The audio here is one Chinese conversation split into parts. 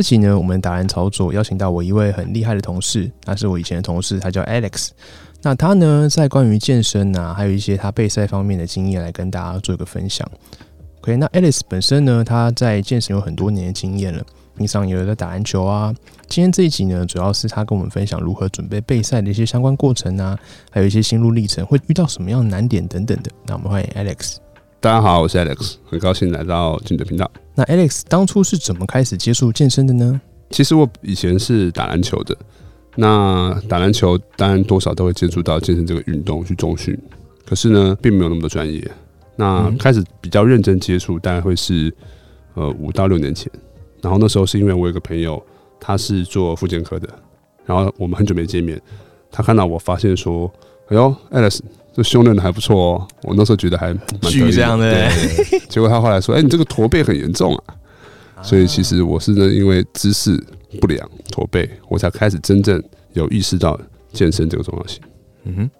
这期呢，我们达人操作邀请到我一位很厉害的同事，他是我以前的同事，他叫 Alex。那他呢，在关于健身啊，还有一些他备赛方面的经验，来跟大家做一个分享。OK，那 Alex 本身呢，他在健身有很多年的经验了，平常也有在打篮球啊。今天这一集呢，主要是他跟我们分享如何准备备赛的一些相关过程啊，还有一些心路历程，会遇到什么样的难点等等的。那我们欢迎 Alex。大家好，我是 Alex，很高兴来到金的频道。那 Alex 当初是怎么开始接触健身的呢？其实我以前是打篮球的，那打篮球当然多少都会接触到健身这个运动去中训，可是呢，并没有那么多专业。那开始比较认真接触，大概会是呃五到六年前。然后那时候是因为我有个朋友，他是做复健科的，然后我们很久没见面，他看到我发现说：“哎呦，Alex。”这胸练的还不错哦，我那时候觉得还蛮巨这样的。结果他后来说：“哎，你这个驼背很严重啊！”所以其实我是呢，因为姿势不良驼背，我才开始真正有意识到健身这个重要性。嗯哼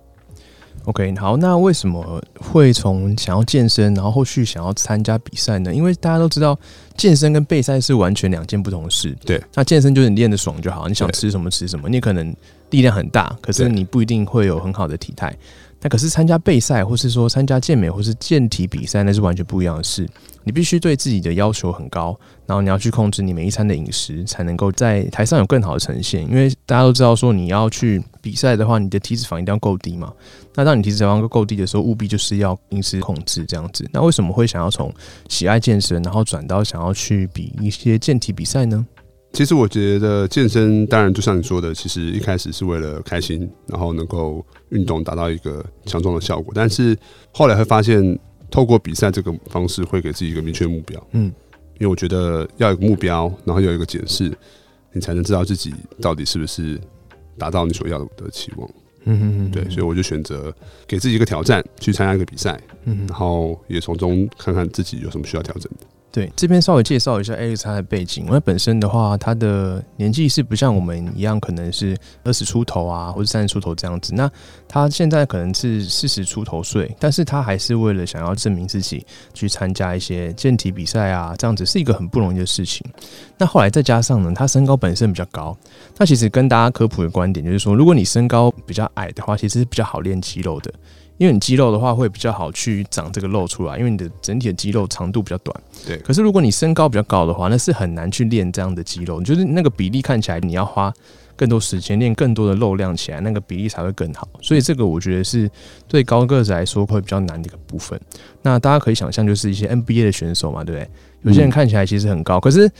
，OK，好，那为什么会从想要健身，然后后续想要参加比赛呢？因为大家都知道，健身跟备赛是完全两件不同的事。对，那健身就是你练的爽就好，你想吃什么吃什么，你可能力量很大，可是你不一定会有很好的体态。那可是参加备赛，或是说参加健美或是健体比赛，那是完全不一样的事。你必须对自己的要求很高，然后你要去控制你每一餐的饮食，才能够在台上有更好的呈现。因为大家都知道，说你要去比赛的话，你的体脂肪一定要够低嘛。那当你体脂肪够低的时候，务必就是要饮食控制这样子。那为什么会想要从喜爱健身，然后转到想要去比一些健体比赛呢？其实我觉得健身，当然就像你说的，其实一开始是为了开心，然后能够运动达到一个强壮的效果。但是后来会发现，透过比赛这个方式，会给自己一个明确目标。嗯，因为我觉得要有个目标，然后有一个检视，你才能知道自己到底是不是达到你所要的期望。嗯嗯嗯，对，所以我就选择给自己一个挑战，去参加一个比赛，嗯，然后也从中看看自己有什么需要调整的。对，这边稍微介绍一下 Alex 他的背景。因为本身的话，他的年纪是不像我们一样，可能是二十出头啊，或者三十出头这样子。那他现在可能是四十出头岁，但是他还是为了想要证明自己，去参加一些健体比赛啊，这样子是一个很不容易的事情。那后来再加上呢，他身高本身比较高，那其实跟大家科普的观点就是说，如果你身高比较矮的话，其实是比较好练肌肉的。因为你肌肉的话会比较好去长这个肉出来，因为你的整体的肌肉长度比较短。对。可是如果你身高比较高的话，那是很难去练这样的肌肉。就是那个比例看起来，你要花更多时间练更多的肉量起来，那个比例才会更好。所以这个我觉得是对高个子来说会比较难的一个部分。那大家可以想象，就是一些 NBA 的选手嘛，对不对？有些人看起来其实很高，可是。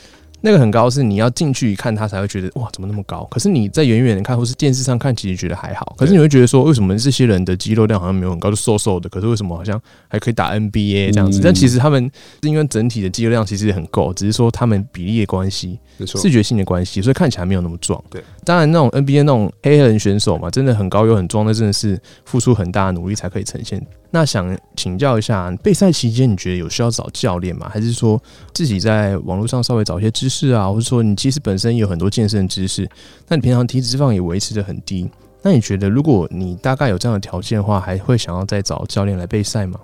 那个很高，是你要进去一看，他才会觉得哇，怎么那么高？可是你在远远的看，或是电视上看，其实觉得还好。可是你会觉得说，为什么这些人的肌肉量好像没有很高，就瘦瘦的？可是为什么好像还可以打 NBA 这样子？但其实他们是因为整体的肌肉量其实很够，只是说他们比例的关系、视觉性的关系，所以看起来没有那么壮。对，当然那种 NBA 那种黑人选手嘛，真的很高又很壮，那真的是付出很大的努力才可以呈现。那想请教一下，备赛期间你觉得有需要找教练吗？还是说自己在网络上稍微找一些知识啊？或者说你其实本身有很多健身知识，那你平常体脂肪也维持的很低，那你觉得如果你大概有这样的条件的话，还会想要再找教练来备赛吗？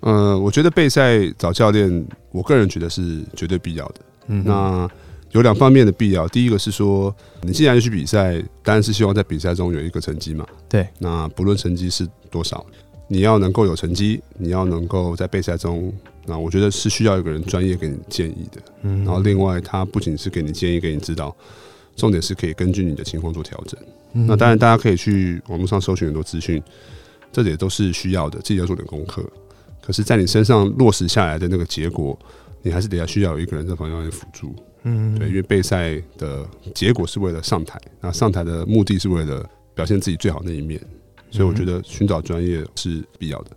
嗯，我觉得备赛找教练，我个人觉得是绝对必要的。嗯，那有两方面的必要，第一个是说，你既然要去比赛，当然是希望在比赛中有一个成绩嘛。对，那不论成绩是多少。你要能够有成绩，你要能够在备赛中，那我觉得是需要一个人专业给你建议的。嗯，然后另外他不仅是给你建议，给你指导，重点是可以根据你的情况做调整。那当然大家可以去网络上搜寻很多资讯，这也都是需要的，自己要做点功课。可是，在你身上落实下来的那个结果，你还是得要需要有一个人在旁边辅助。嗯，对，因为备赛的结果是为了上台，那上台的目的是为了表现自己最好那一面。所以我觉得寻找专业是必要的。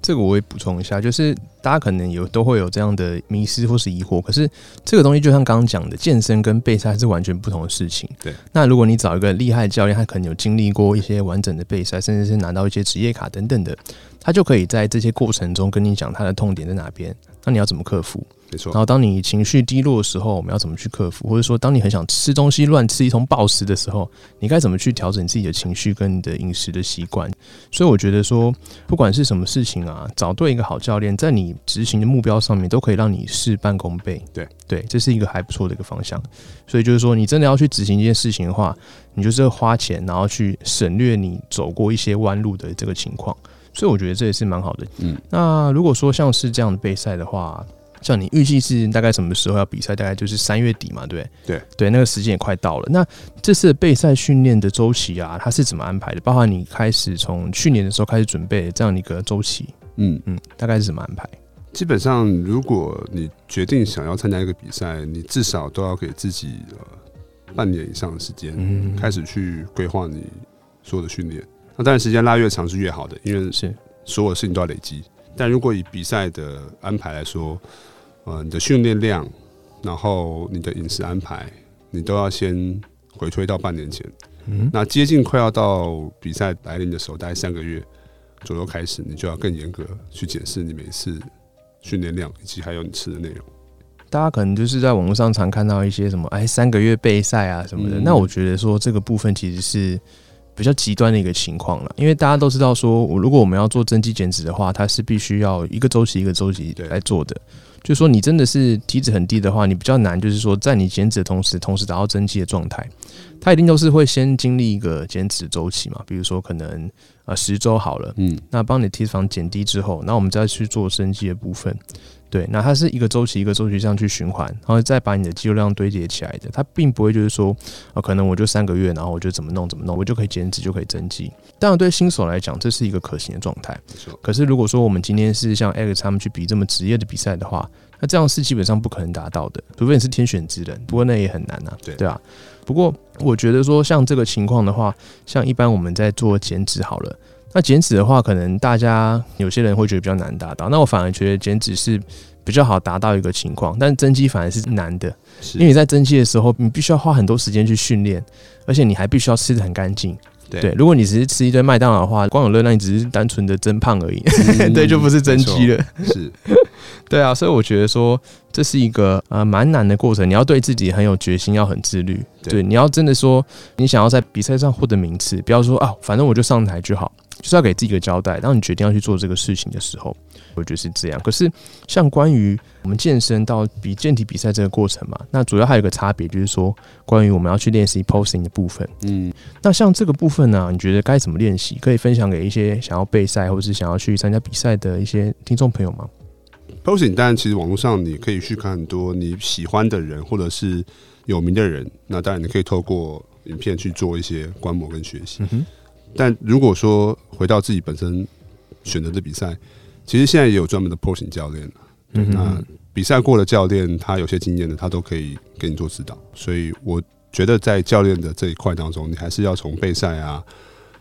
这个我也补充一下，就是大家可能有都会有这样的迷失或是疑惑，可是这个东西就像刚刚讲的，健身跟备赛是完全不同的事情。对，那如果你找一个厉害的教练，他可能有经历过一些完整的备赛，甚至是拿到一些职业卡等等的，他就可以在这些过程中跟你讲他的痛点在哪边，那你要怎么克服？没错然。后当你情绪低落的时候，我们要怎么去克服？或者说，当你很想吃东西乱吃一通暴食的时候，你该怎么去调整自己的情绪跟你的饮食的习惯？所以我觉得说，不管是什么事情啊，找对一个好教练，在你执行的目标上面，都可以让你事半功倍。对对，这是一个还不错的一个方向。所以就是说，你真的要去执行一件事情的话，你就是要花钱，然后去省略你走过一些弯路的这个情况。所以我觉得这也是蛮好的。嗯，那如果说像是这样的备赛的话，像你预计是大概什么时候要比赛？大概就是三月底嘛，对不对？对对，那个时间也快到了。那这次备赛训练的周期啊，它是怎么安排的？包含你开始从去年的时候开始准备这样一个周期，嗯，嗯，大概是怎么安排？基本上，如果你决定想要参加一个比赛，你至少都要给自己呃半年以上的时间，嗯开始去规划你所有的训练。那当然，时间拉越长是越好的，因为是所有事情都要累积。但如果以比赛的安排来说，呃，你的训练量，然后你的饮食安排，你都要先回推到半年前。嗯那接近快要到比赛来临的时候，大概三个月左右开始，你就要更严格去检视你每次训练量以及还有你吃的内容。大家可能就是在网络上常看到一些什么哎三个月备赛啊什么的，嗯那我觉得说这个部分其实是比较极端的一个情况了，因为大家都知道说，我如果我们要做增肌减脂的话，它是必须要一个周期一个周期对来做的。就是说你真的是体脂很低的话，你比较难，就是说在你减脂的同时，同时达到增肌的状态，它一定都是会先经历一个减脂周期嘛，比如说可能呃十周好了，嗯，那帮你体脂肪减低之后，那我们再去做增肌的部分。对，那它是一个周期一个周期这样去循环，然后再把你的肌肉量堆叠起来的。它并不会就是说，呃，可能我就三个月，然后我就怎么弄怎么弄，我就可以减脂就可以增肌。当然，对新手来讲，这是一个可行的状态。可是如果说我们今天是像 Alex 他们去比这么职业的比赛的话，那这样是基本上不可能达到的，除非你是天选之人。不过那也很难啊，对对啊。不过我觉得说像这个情况的话，像一般我们在做减脂好了，那减脂的话，可能大家有些人会觉得比较难达到，那我反而觉得减脂是比较好达到一个情况，但增肌反而是难的，是因为你在增肌的时候，你必须要花很多时间去训练，而且你还必须要吃的很干净。对对，如果你只是吃一堆麦当劳的话，光有热量，你只是单纯的增胖而已，嗯 对，就不是增肌了。是对啊，所以我觉得说这是一个呃蛮难的过程，你要对自己很有决心，要很自律。对对，你要真的说你想要在比赛上获得名次，不要说啊，反正我就上台就好，就是要给自己一个交代。当你决定要去做这个事情的时候，我觉得是这样。可是像关于我们健身到比健体比赛这个过程嘛，那主要还有一个差别，就是说关于我们要去练习 posing 的部分。嗯，那像这个部分呢、你觉得该怎么练习？可以分享给一些想要备赛或者是想要去参加比赛的一些听众朋友吗？posing，当然其实网络上你可以去看很多你喜欢的人或者是有名的人，那当然你可以透过影片去做一些观摩跟学习。嗯，但如果说回到自己本身选择的比赛，其实现在也有专门的 posing 教练了。嗯那比赛过的教练，他有些经验的，他都可以给你做指导。所以我觉得在教练的这一块当中，你还是要从备赛啊，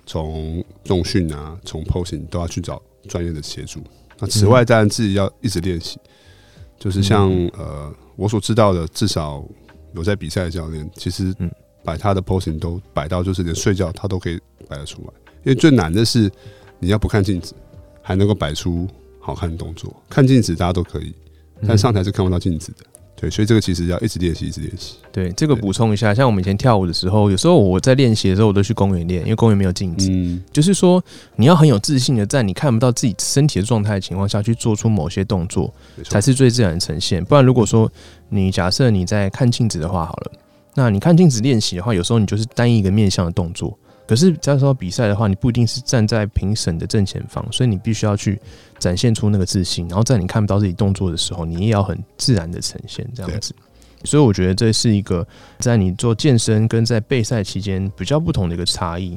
从重训啊，从 posing 都要去找专业的协助。那此外，当然自己要一直练习，就是像呃我所知道的，至少有在比赛的教练，其实嗯摆他的 posing 都摆到就是连睡觉他都可以摆得出来。因为最难的是你要不看镜子，还能够摆出好看的动作。看镜子大家都可以，但上台是看不到镜子的。对，所以这个其实要一直练习，一直练习。对，这个补充一下，像我们以前跳舞的时候，有时候我在练习的时候，我都去公园练，因为公园没有镜子。嗯，就是说，你要很有自信的，在你看不到自己身体的状态的情况下去做出某些动作，才是最自然的呈现。不然，如果说你假设你在看镜子的话，好了，那你看镜子练习的话，有时候你就是单一一个面向的动作。可是，假如说比赛的话，你不一定是站在评审的正前方，所以你必须要去展现出那个自信，然后在你看不到自己动作的时候，你也要很自然的呈现这样子。所以我觉得这是一个在你做健身跟在备赛期间比较不同的一个差异。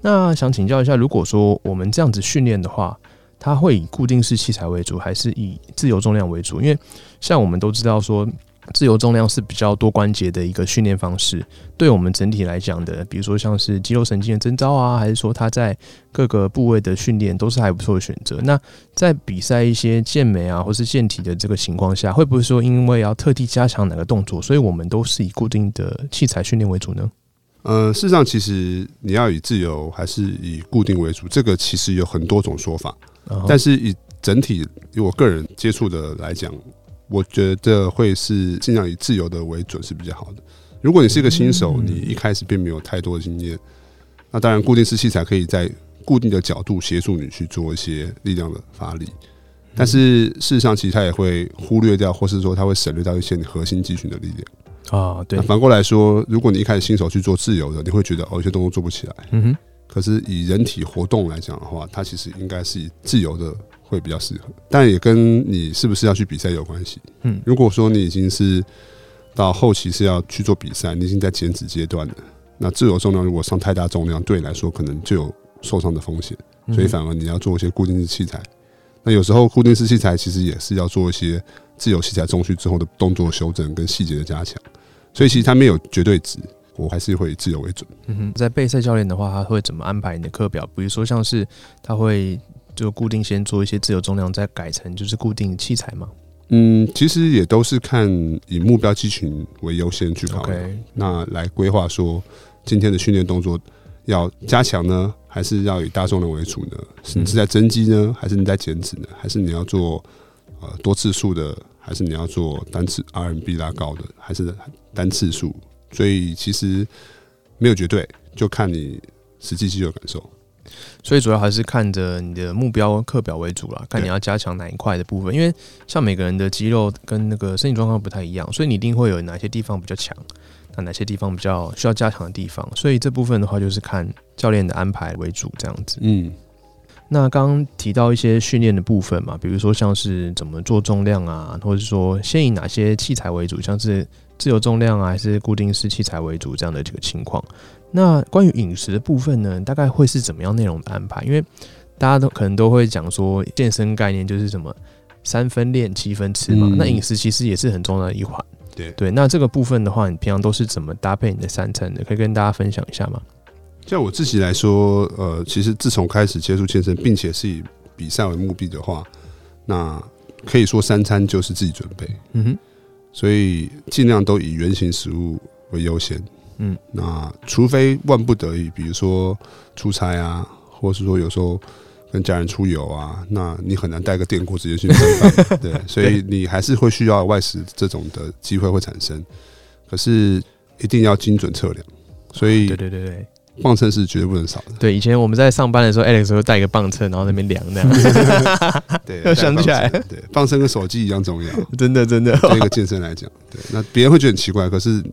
那想请教一下，如果说我们这样子训练的话，它会以固定式器材为主，还是以自由重量为主？因为像我们都知道说，自由重量是比较多关节的一个训练方式，对我们整体来讲的，比如说像是肌肉神经的征召啊，还是说它在各个部位的训练，都是还不错的选择。那在比赛一些健美啊，或是健体的这个情况下，会不会说因为要特地加强哪个动作，所以我们都是以固定的器材训练为主呢？呃，事实上，其实你要以自由还是以固定为主，这个其实有很多种说法。但是以整体以我个人接触的来讲，我觉得会是尽量以自由的为准是比较好的。如果你是一个新手，你一开始并没有太多的经验，那当然固定式器材可以在固定的角度协助你去做一些力量的发力。但是事实上，其实它也会忽略掉，或是说它会省略掉一些你核心肌群的力量。啊，对。反过来说，如果你一开始新手去做自由的，你会觉得哦，有些动作做不起来。嗯哼。可是以人体活动来讲的话，它其实应该是以自由的会比较适合，但也跟你是不是要去比赛有关系。嗯。如果说你已经是到后期是要去做比赛，你已经在减脂阶段了，那自由重量如果上太大重量，对你来说可能就有受伤的风险，所以反而你要做一些固定式器材。那有时候固定式器材其实也是要做一些自由器材中去之后的动作修正跟细节的加强。所以其实它没有绝对值，我还是会以自由为准。嗯哼，在备赛教练的话，他会怎么安排你的课表？比如说像是他会就固定先做一些自由重量，再改成就是固定器材嘛？嗯，其实也都是看以目标肌群为优先去考虑，那来规划说今天的训练动作要加强呢，还是要以大重量为主呢？是你是在增肌呢，还是你在减脂呢？还是你要做呃多次数的？还是你要做单次 RMB 拉高的，还是单次数？所以其实没有绝对，就看你实际肌肉感受。所以主要还是看着你的目标课表为主啦，看你要加强哪一块的部分。因为像每个人的肌肉跟那个身体状况不太一样，所以你一定会有哪些地方比较强，那哪些地方比较需要加强的地方。所以这部分的话，就是看教练的安排为主，这样子。嗯。那刚刚提到一些训练的部分嘛，比如说像是怎么做重量啊，或者是说先以哪些器材为主，像是自由重量啊，还是固定式器材为主这样的这个情况。那关于饮食的部分呢，大概会是怎么样内容的安排？因为大家都可能都会讲说，健身概念就是什么三分练七分吃嘛。那饮食其实也是很重要的一环。对对，那这个部分的话，你平常都是怎么搭配你的三餐的？可以跟大家分享一下吗？像我自己来说，呃，其实自从开始接触健身，并且是以比赛为目的的话，那可以说三餐就是自己准备，嗯哼，所以尽量都以原型食物为优先，嗯，那除非万不得已，比如说出差啊，或是说有时候跟家人出游啊，那你很难带个电锅直接去蒸饭，对，所以你还是会需要外食这种的机会会产生，可是一定要精准测量，所以对对对对。磅秤是绝对不能少的。对，以前我们在上班的时候，Alex 会带一个磅秤，然后那边量那样。对，想起来，对，磅秤跟手机一样重要。真的，真的，对一个健身来讲，对，那别人会觉得很奇怪，可是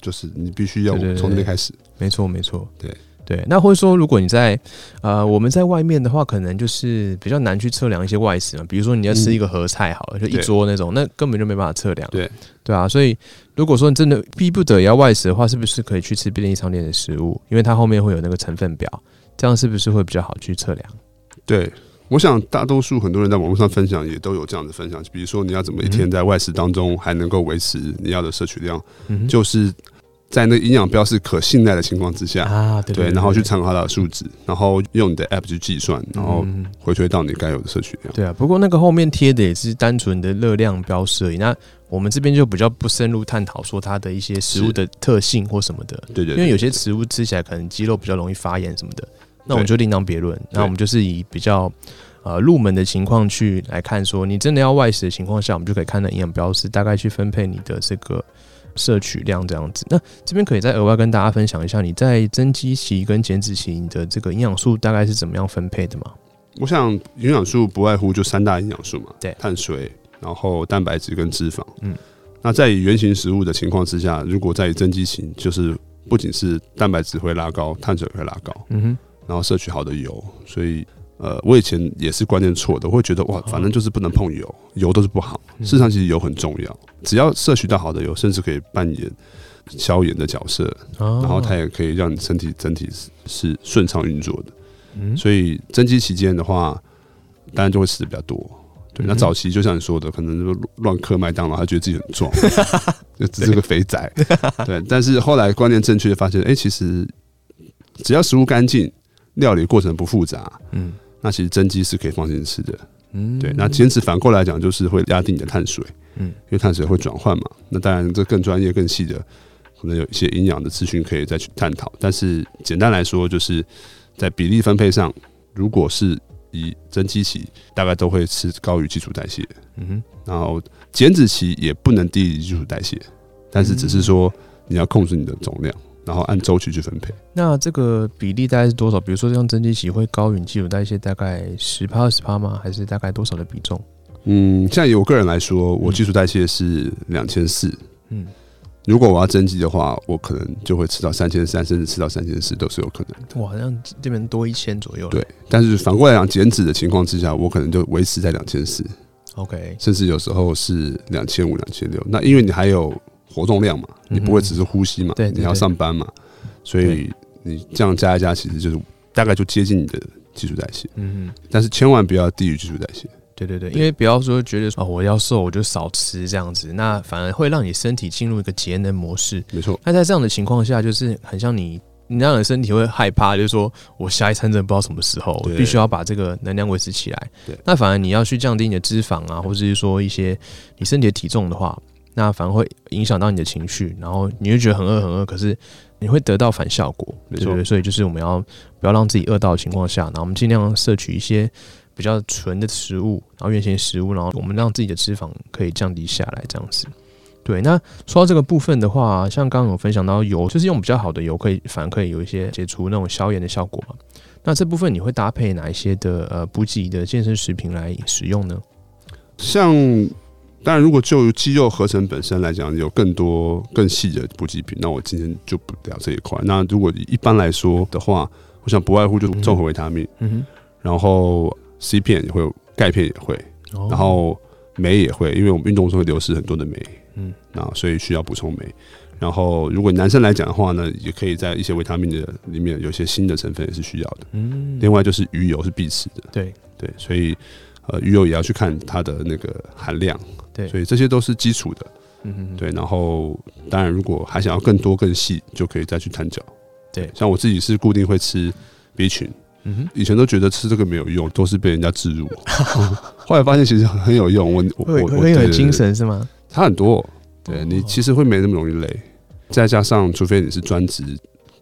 就是你必须要从那边开始。没错，没错，对。对，那或者说，如果你在呃，我们在外面的话，可能就是比较难去测量一些外食嘛。比如说你要吃一个合菜，好了，就一桌那种，那根本就没办法测量。对，对啊。所以如果说你真的逼不得要外食的话，是不是可以去吃便利商店的食物？因为它后面会有那个成分表，这样是不是会比较好去测量？对，我想大多数很多人在网络上分享也都有这样的分享，比如说你要怎么一天在外食当中还能够维持你要的摄取量，就是。在那营养标示可信赖的情况之下啊，对，然后去参考它的数值，然后用你的 app 去计算，然后回推到你该有的摄取量。对啊，不过那个后面贴的也是单纯的热量标示而已。那我们这边就比较不深入探讨说它的一些食物的特性或什么的。对对，因为有些食物吃起来可能肌肉比较容易发炎什么的，那我们就另当别论。那我们就是以比较呃入门的情况去来看，说你真的要外食的情况下，我们就可以看到营养标识，大概去分配你的这个。摄取量这样子，那这边可以再额外跟大家分享一下，你在增肌期跟减脂期你的这个营养素大概是怎么样分配的吗？我想营养素不外乎就三大营养素嘛，对，碳水，然后蛋白质跟脂肪。嗯，那在原型食物的情况之下，如果在增肌型，就是不仅是蛋白质会拉高，碳水会拉高，嗯哼，然后摄取好的油，所以。呃，我以前也是观念错的，我会觉得哇，反正就是不能碰油，油都是不好。事实上，其实油很重要，只要摄取到好的油，甚至可以扮演消炎的角色，然后它也可以让你身体整体是是顺畅运作的。所以增肌期间的话，当然就会吃的比较多。对，那早期就像你说的，可能就乱嗑麦当劳，他觉得自己很壮，就只是个肥仔。对，但是后来观念正确，发现哎，其实只要食物干净，料理过程不复杂，嗯，那其实增肌是可以放心吃的。嗯，对，那减脂反过来讲，就是会压低你的碳水，嗯，因为碳水会转换嘛。那当然，这更专业、更细的，可能有一些营养的资讯可以再去探讨。但是简单来说，就是在比例分配上，如果是以增肌期大概都会吃高于基础代谢，嗯哼，然后减脂期也不能低于基础代谢，但是只是说你要控制你的总量，然后按周期去分配。那这个比例大概是多少？比如说像增肌期会高于基础代谢大概十趴二十趴吗？还是大概多少的比重？嗯，像以我个人来说，我基础代谢是两千四，嗯。如果我要增肌的话，我可能就会吃到三千三，甚至吃到三千四都是有可能的。哇，好像这边多一千左右。对，但是反过来讲，减脂的情况之下，我可能就维持在两千四。OK，甚至有时候是两千五、两千六。那因为你还有活动量嘛，你不会只是呼吸嘛，对，你要上班嘛，所以你这样加一加，其实就是大概就接近你的基础代谢。嗯，但是千万不要低于基础代谢。对对对，因为不要说觉得说我要瘦我就少吃这样子，那反而会让你身体进入一个节能模式。没错，那在这样的情况下，就是很像你，你让你的身体会害怕，就是说我下一餐真的不知道什么时候，必须要把这个能量维持起来。对，那反而你要去降低你的脂肪啊，或者是说一些你身体的体重的话，那反而会影响到你的情绪，然后你会觉得很饿很饿，可是你会得到反效果。没错，所以就是我们要不要让自己饿到的情况下，然后我们尽量摄取一些。比较纯的食物，然后原型食物，然后我们让自己的脂肪可以降低下来，这样子。对，那说到这个部分的话，像刚刚有分享到油，就是用比较好的油，可以反而可以有一些解除那种消炎的效果嘛。那这部分你会搭配哪一些的呃补给的健身食品来使用呢？像当然，如果就肌肉合成本身来讲，有更多更细的补给品，那我今天就不聊这一块。那如果一般来说的话，我想不外乎就是综合维他命，嗯哼，然后。C 片也会有，钙片也会，然后镁也会，因为我们运动中会流失很多的镁，嗯，那所以需要补充镁。然后如果男生来讲的话呢，也可以在一些维他命的里面有些新的成分也是需要的。嗯，另外就是鱼油是必吃的，对对，所以呃鱼油也要去看它的那个含量，对，所以这些都是基础的，嗯对。然后当然如果还想要更多更细，就可以再去探脚，对。像我自己是固定会吃 B 群。嗯以前都觉得吃这个没有用，都是被人家植入。后来发现其实很有用。我我我很有精神是吗？差很多。对你其实会没那么容易累，再加上除非你是专职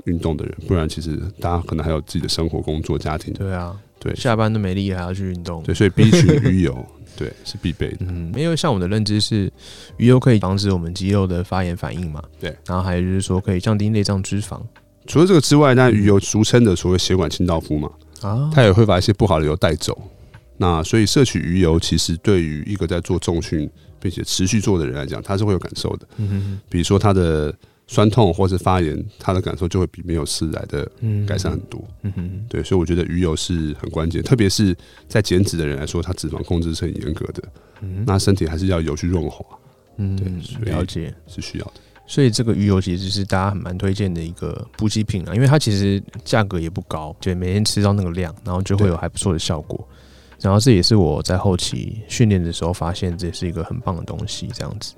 运动的人，不然其实大家可能还有自己的生活、工作、家庭。对啊，对，下班都没力还要去运动。对，所以 B 群鱼油对是必备的。嗯，因为像我的认知是，鱼油可以防止我们肌肉的发炎反应嘛。对，然后还有就是说可以降低内脏脂肪。除了这个之外，那鱼油俗称的所谓血管清道夫嘛。啊，它也会把一些不好的油带走。那所以摄取鱼油，其实对于一个在做重训并且持续做的人来讲，他是会有感受的。嗯哼，比如说他的酸痛或是发炎，他的感受就会比没有吃来的改善很多。嗯哼，对，所以我觉得鱼油是很关键，特别是在减脂的人来说，他脂肪控制是很严格的。嗯，那身体还是要油去润滑。嗯，对，了解是需要的。所以这个鱼油其实是大家很蛮推荐的一个补给品啊，因为它其实价格也不高，就每天吃到那个量，然后就会有还不错的效果。然后这也是我在后期训练的时候发现，这是一个很棒的东西。这样子，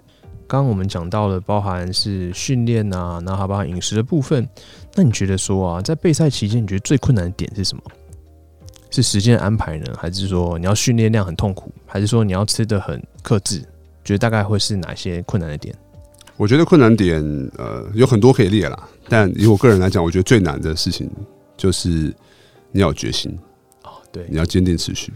刚刚我们讲到了包含是训练啊，然后包含饮食的部分。那你觉得说啊，在备赛期间，你觉得最困难的点是什么？是时间安排呢，还是说你要训练量很痛苦，还是说你要吃的很克制？觉得大概会是哪些困难的点？我觉得困难点呃有很多可以列啦，但以我个人来讲，我觉得最难的事情就是你要有决心哦，对，你要坚定持续，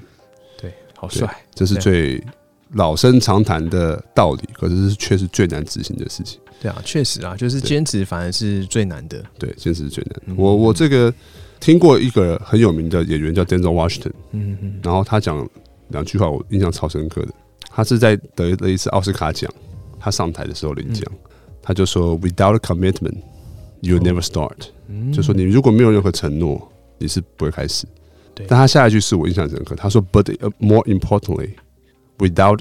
对，好帅，这是最老生常谈的道理，可是却是最难执行的事情。对啊，确实啊，就是坚持反而是最难的。对，坚持是最难。我我这个听过一个很有名的演员叫 Denzel Washington，嗯嗯，然后他讲两句话，我印象超深刻的。他是在得了一次奥斯卡奖。他上台的时候领奖，他就说：“Without a commitment, you never start。”就说你如果没有任何承诺，你是不会开始。对。但他下一句是我印象深刻，他说：“But more importantly, without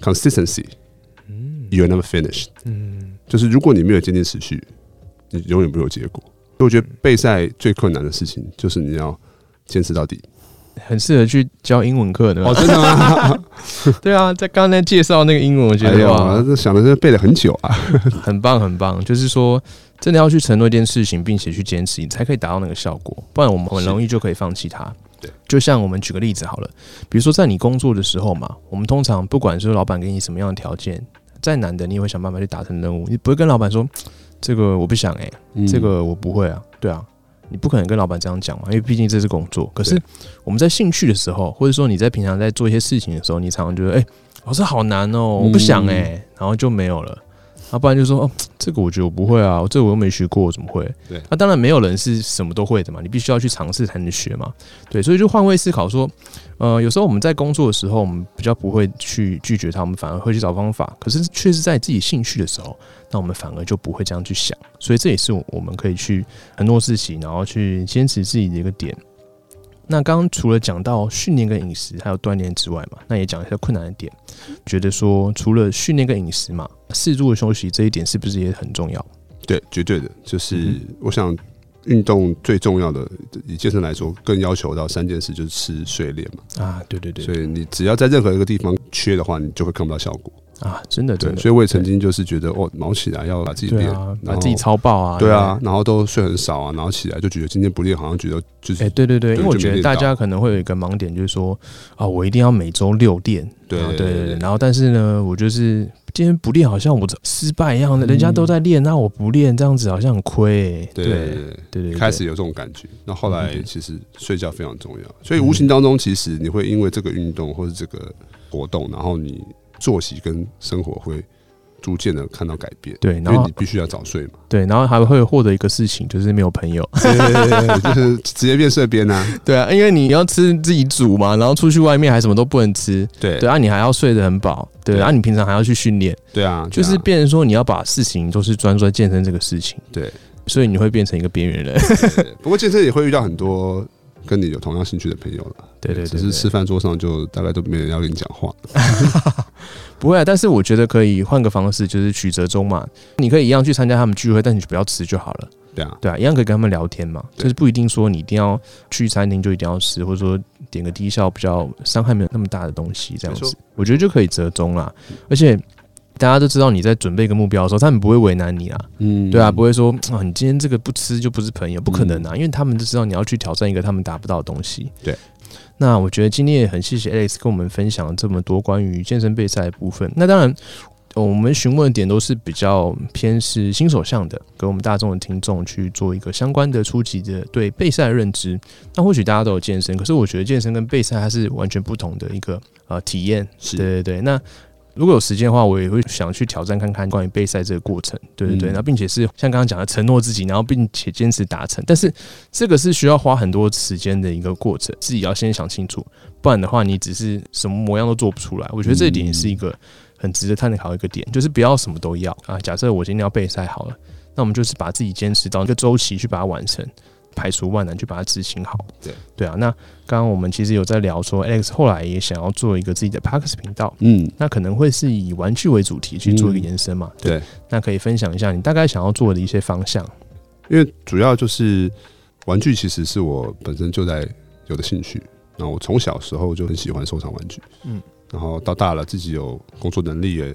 consistency, you never finish。”嗯，就是如果你没有坚定持续，你永远不会有结果。所以我觉得备赛最困难的事情就是你要坚持到底。很适合去教英文课的。哦，真的吗？对啊，在刚才介绍那个英文，我觉得哇，这想的是背了很久啊。很棒很棒。就是说，真的要去承诺一件事情，并且去坚持，你才可以达到那个效果。不然我们很容易就可以放弃它。对，就像我们举个例子好了，比如说在你工作的时候嘛，我们通常不管是老板给你什么样的条件，再难的你也会想办法去达成任务，你不会跟老板说这个我不想诶、嗯这个我不会啊，对啊，你不可能跟老板这样讲嘛，因为毕竟这是工作。可是我们在兴趣的时候，或者说你在平常在做一些事情的时候，你常常觉得，哎、老师好难哦、我不想哎、然后就没有了。要不然就说哦，这个我觉得我不会啊，这个我又没学过，我怎么会？对那当然没有人是什么都会的嘛，你必须要去尝试才能学嘛。对，所以就换位思考说，呃，有时候我们在工作的时候，我们比较不会去拒绝他，我们反而会去找方法。可是却是在自己兴趣的时候，那我们反而就不会这样去想。所以这也是我们可以去很多事情，然后去坚持自己的一个点。那刚刚除了讲到训练跟饮食还有锻炼之外嘛，那也讲一下困难的点。觉得说除了训练跟饮食嘛，适度的休息这一点是不是也很重要？对，绝对的，就是嗯我想运动最重要的，以健身来说，更要求到三件事，就是吃、睡、练嘛。啊，对对对，所以你只要在任何一个地方缺的话，你就会看不到效果。啊，真的真对，的，所以我也曾经就是觉得，哦，毛起来要把自己练，啊，把自己超爆啊，对啊，然后都睡很少啊，然后起来就觉得今天不练，好像觉得就是哎、对对对，对因为我觉得大家可能会有一个盲点，就是说啊，我一定要每周六练，对对对然后但是呢，我就是今天不练，好像我失败一样的，人家都在练，那我不练，这样子好像很亏、欸，对对对开始有这种感觉。那后来嗯。其实睡觉非常重要，所以无形当中其实你会因为这个运动或者这个活动，然后你作息跟生活会逐渐的看到改变。对，因然后为你必须要早睡嘛，对，然后还会获得一个事情，就是没有朋友，对对对对，就是直接变色边啊，对啊，因为你要吃自己煮嘛，然后出去外面还什么都不能吃，对。对啊，你还要睡得很饱，对对。啊，你平常还要去训练，对啊，就是变成说你要把事情都是专注在健身这个事情，对。所以你会变成一个边缘人，不过健身也会遇到很多跟你有同样兴趣的朋友了，对对对只是吃饭桌上就大概都没人要跟你讲话，不会啊，但是我觉得可以换个方式，就是取折中嘛，你可以一样去参加他们聚会，但你就不要吃就好了。对啊，对啊，一样可以跟他们聊天嘛，对。就是不一定说你一定要去餐厅就一定要吃，或者说点个低效比较伤害没有那么大的东西，这样子，我觉得就可以折中啦。而且大家都知道你在准备一个目标的时候，他们不会为难你啊，嗯对啊，不会说啊你今天这个不吃就不是朋友，不可能啊，因为他们就知道你要去挑战一个他们达不到的东西。对。那我觉得今天也很谢谢 Alex 跟我们分享了这么多关于健身备赛的部分。那当然，呃我们询问的点都是比较偏是新手向的，给我们大众的听众去做一个相关的初级的对备赛的认知。那或许大家都有健身，可是我觉得健身跟备赛它是完全不同的一个呃体验。是对对对，那。如果有时间的话，我也会想去挑战看看关于备赛这个过程，对对对，嗯那、并且是像刚刚讲的承诺自己，然后并且坚持达成，但是这个是需要花很多时间的一个过程，自己要先想清楚，不然的话你只是什么模样都做不出来。我觉得这一点也是一个很值得探讨的一个点，就是不要什么都要啊。假设我今天要备赛好了，那我们就是把自己坚持到一个周期去把它完成。排除万难去把它执行好，对对啊。那刚刚我们其实有在聊说，Alex 后来也想要做一个自己的 p a r k s 频道，嗯，那可能会是以玩具为主题去做一个延伸嘛？对，那可以分享一下你大概想要做的一些方向。因为主要就是玩具，其实是我本身就在有的兴趣。然后我从小时候就很喜欢收藏玩具，嗯，然后到大了自己有工作能力也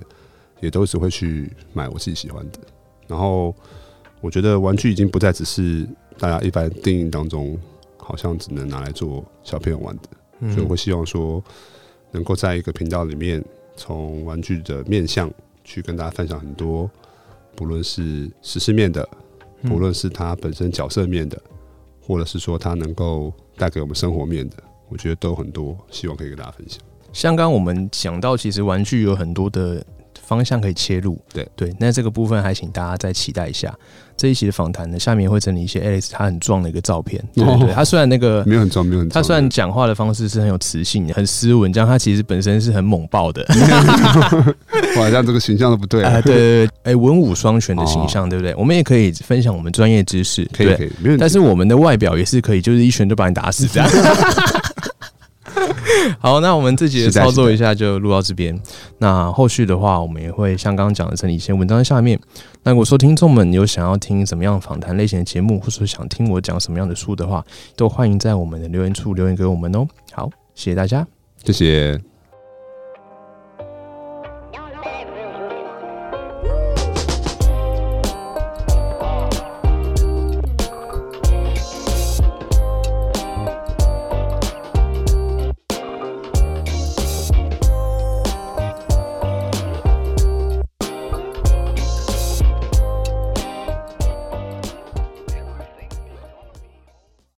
也都只会去买我自己喜欢的。然后我觉得玩具已经不再只是大家一般定义当中好像只能拿来做小朋友玩的，嗯所以我会希望说能够在一个频道里面，从玩具的面向去跟大家分享很多，不论是实施面的。嗯不论是它本身角色面的，或者是说它能够带给我们生活面的，我觉得都有很多希望可以跟大家分享。像刚刚我们讲到，其实玩具有很多的方向可以切入。对对，那这个部分还请大家再期待一下这一期的访谈呢，下面会整理一些 Alex 他很壮的一个照片。对对對，哦他虽然那个没有很壮，没有很重。他虽然讲话的方式是很有磁性、很斯文，这样他其实本身是很猛爆的。哇，这样这个形象都不对啊、啊。对对对，哎、文武双全的形象，对不对？我们也可以分享我们专业知识，可以可以。但是我们的外表也是可以，就是一拳就把你打死这样。好，那我们自己的操作一下就录到这边。那后续的话，我们也会像刚刚讲的整理一些文章在下面。那如果说听众们有想要听什么样访谈类型的节目，或者想听我讲什么样的书的话，都欢迎在我们的留言处留言给我们哦。好，谢谢大家，谢谢。